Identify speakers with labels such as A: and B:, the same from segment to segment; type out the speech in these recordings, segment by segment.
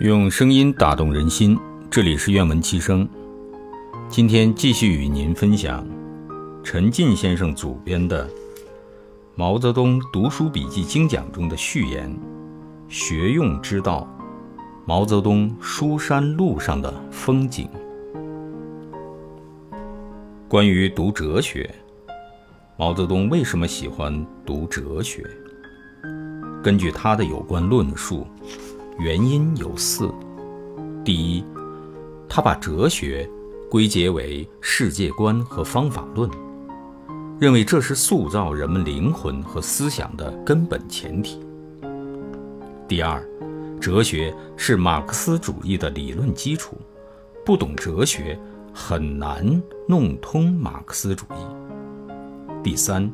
A: 用声音打动人心，这里是愿闻其声。今天继续与您分享陈进先生主编的《毛泽东读书笔记精讲》中的序言：“学用之道，毛泽东书山路上的风景。”关于读哲学，毛泽东为什么喜欢读哲学？根据他的有关论述。原因有四：第一，他把哲学归结为世界观和方法论，认为这是塑造人们灵魂和思想的根本前提；第二，哲学是马克思主义的理论基础，不懂哲学很难弄通马克思主义；第三，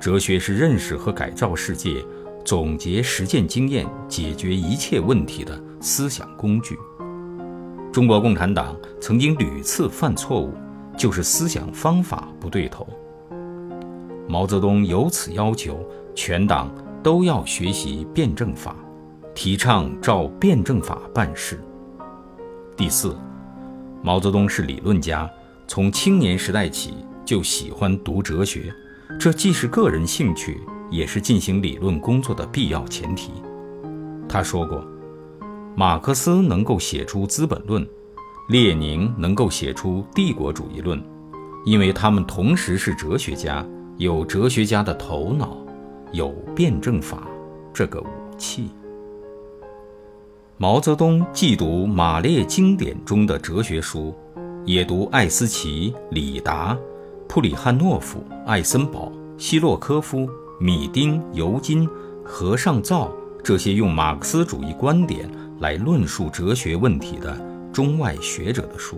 A: 哲学是认识和改造世界。总结实践经验，解决一切问题的思想工具。中国共产党曾经屡次犯错误，就是思想方法不对头。毛泽东由此要求全党都要学习辩证法，提倡照辩证法办事。第四，毛泽东是理论家，从青年时代起就喜欢读哲学，这既是个人兴趣。也是进行理论工作的必要前提。他说过，马克思能够写出《资本论》，列宁能够写出《帝国主义论》，因为他们同时是哲学家，有哲学家的头脑，有辩证法这个武器。毛泽东既读马列经典中的哲学书，也读艾思奇、李达、普里汉诺夫、艾森堡、希洛科夫。米丁、尤金、和尚造这些用马克思主义观点来论述哲学问题的中外学者的书，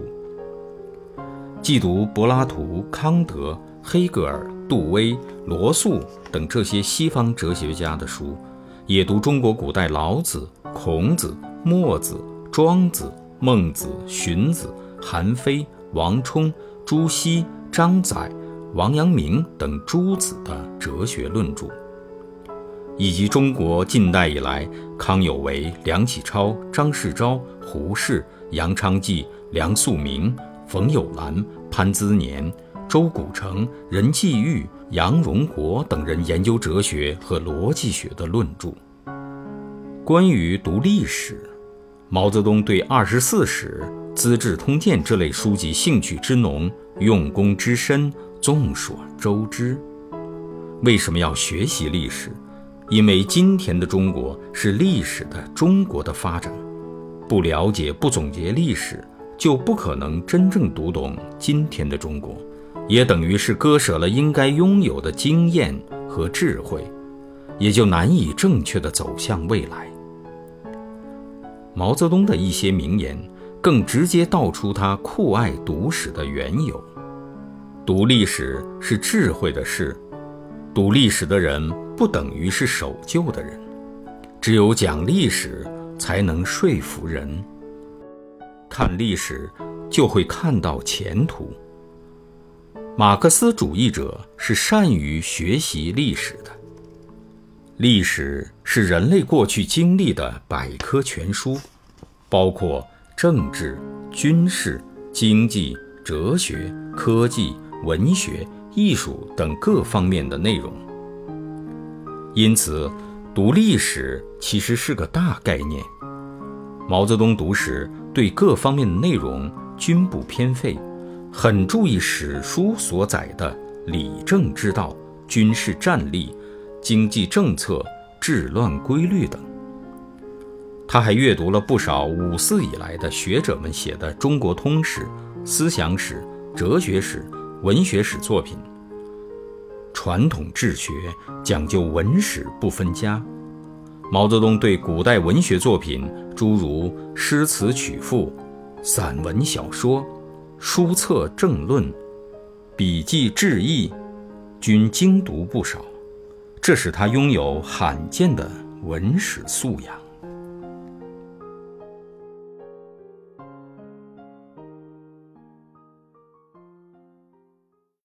A: 既读柏拉图、康德、黑格尔、杜威、罗素等这些西方哲学家的书，也读中国古代老子、孔子、墨子、庄子、孟子、荀子、韩非、王充、朱熹、张载。王阳明等诸子的哲学论著，以及中国近代以来康有为、梁启超、张世钊、胡适、杨昌济、梁漱溟、冯友兰、潘资年、周古城、任继玉、杨荣国等人研究哲学和逻辑学的论著。关于读历史，毛泽东对《二十四史》《资治通鉴》这类书籍兴趣之浓，用功之深。众所周知，为什么要学习历史？因为今天的中国是历史的中国的发展。不了解、不总结历史，就不可能真正读懂今天的中国，也等于是割舍了应该拥有的经验和智慧，也就难以正确的走向未来。毛泽东的一些名言，更直接道出他酷爱读史的缘由。读历史是智慧的事，读历史的人不等于是守旧的人，只有讲历史才能说服人。看历史就会看到前途。马克思主义者是善于学习历史的，历史是人类过去经历的百科全书，包括政治、军事、经济、哲学、科技。文学、艺术等各方面的内容，因此读历史其实是个大概念。毛泽东读史对各方面的内容均不偏废，很注意史书所载的理政之道、军事战力、经济政策、治乱规律等。他还阅读了不少五四以来的学者们写的中国通史、思想史、哲学史。文学史作品，传统治学讲究文史不分家。毛泽东对古代文学作品，诸如诗词曲赋、散文小说、书册政论、笔记志异，均精读不少，这使他拥有罕见的文史素养。